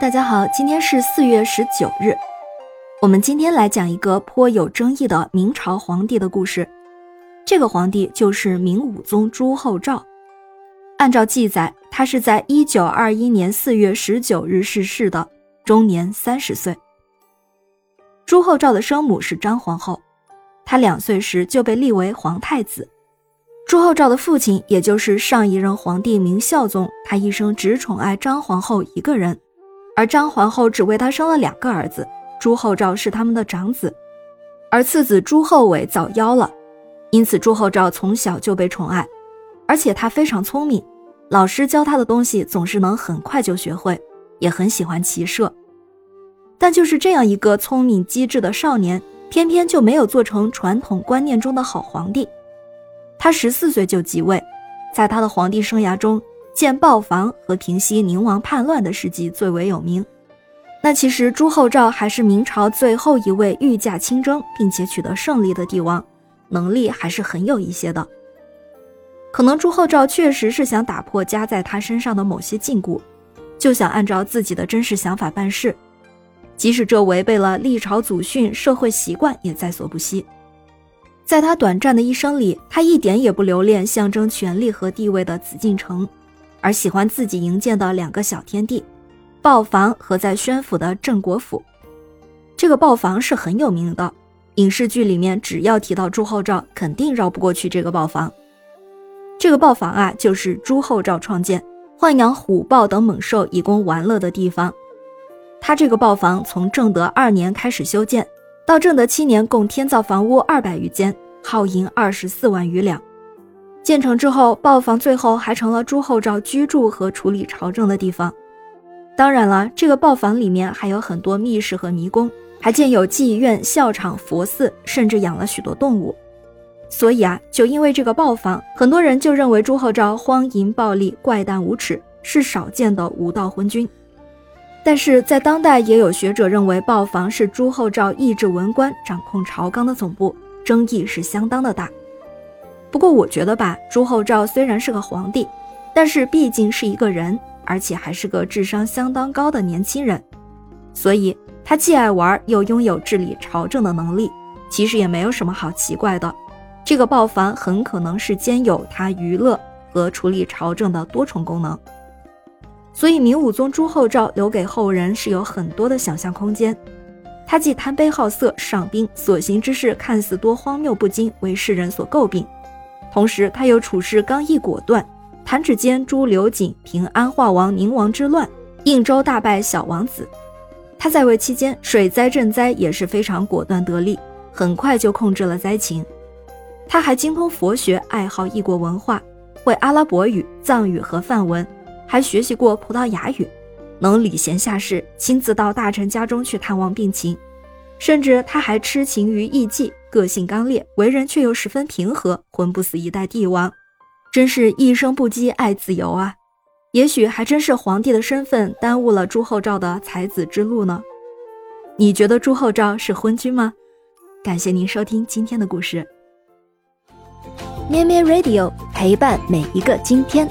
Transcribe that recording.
大家好，今天是四月十九日。我们今天来讲一个颇有争议的明朝皇帝的故事。这个皇帝就是明武宗朱厚照。按照记载，他是在一九二一年四月十九日逝世的，终年三十岁。朱厚照的生母是张皇后，他两岁时就被立为皇太子。朱厚照的父亲，也就是上一任皇帝明孝宗，他一生只宠爱张皇后一个人。而张皇后只为他生了两个儿子，朱厚照是他们的长子，而次子朱厚伟早夭了，因此朱厚照从小就被宠爱，而且他非常聪明，老师教他的东西总是能很快就学会，也很喜欢骑射。但就是这样一个聪明机智的少年，偏偏就没有做成传统观念中的好皇帝。他十四岁就即位，在他的皇帝生涯中。建豹房和平息宁王叛乱的事迹最为有名。那其实朱厚照还是明朝最后一位御驾亲征并且取得胜利的帝王，能力还是很有一些的。可能朱厚照确实是想打破加在他身上的某些禁锢，就想按照自己的真实想法办事，即使这违背了历朝祖训、社会习惯，也在所不惜。在他短暂的一生里，他一点也不留恋象征权力和地位的紫禁城。而喜欢自己营建的两个小天地，豹房和在宣府的镇国府。这个豹房是很有名的，影视剧里面只要提到朱厚照，肯定绕不过去这个豹房。这个豹房啊，就是朱厚照创建，豢养虎豹等猛兽以供玩乐的地方。他这个豹房从正德二年开始修建，到正德七年共添造房屋二百余间，耗银二十四万余两。建成之后，豹房最后还成了朱厚照居住和处理朝政的地方。当然了，这个豹房里面还有很多密室和迷宫，还建有妓院、校场、佛寺，甚至养了许多动物。所以啊，就因为这个豹房，很多人就认为朱厚照荒淫暴戾、怪诞无耻，是少见的无道昏君。但是在当代，也有学者认为豹房是朱厚照抑制文官、掌控朝纲的总部，争议是相当的大。不过我觉得吧，朱厚照虽然是个皇帝，但是毕竟是一个人，而且还是个智商相当高的年轻人，所以他既爱玩又拥有治理朝政的能力，其实也没有什么好奇怪的。这个豹房很可能是兼有他娱乐和处理朝政的多重功能，所以明武宗朱厚照留给后人是有很多的想象空间。他既贪杯好色、上宾，所行之事看似多荒谬不经，为世人所诟病。同时，他又处事刚毅果断，弹指间诛刘瑾，平安化王宁王之乱，应州大败小王子。他在位期间，水灾赈灾也是非常果断得力，很快就控制了灾情。他还精通佛学，爱好异国文化，会阿拉伯语、藏语和梵文，还学习过葡萄牙语，能礼贤下士，亲自到大臣家中去探望病情。甚至他还痴情于艺妓，个性刚烈，为人却又十分平和，魂不死一代帝王，真是一生不羁爱自由啊！也许还真是皇帝的身份耽误了朱厚照的才子之路呢。你觉得朱厚照是昏君吗？感谢您收听今天的故事，咩咩 Radio 陪伴每一个今天。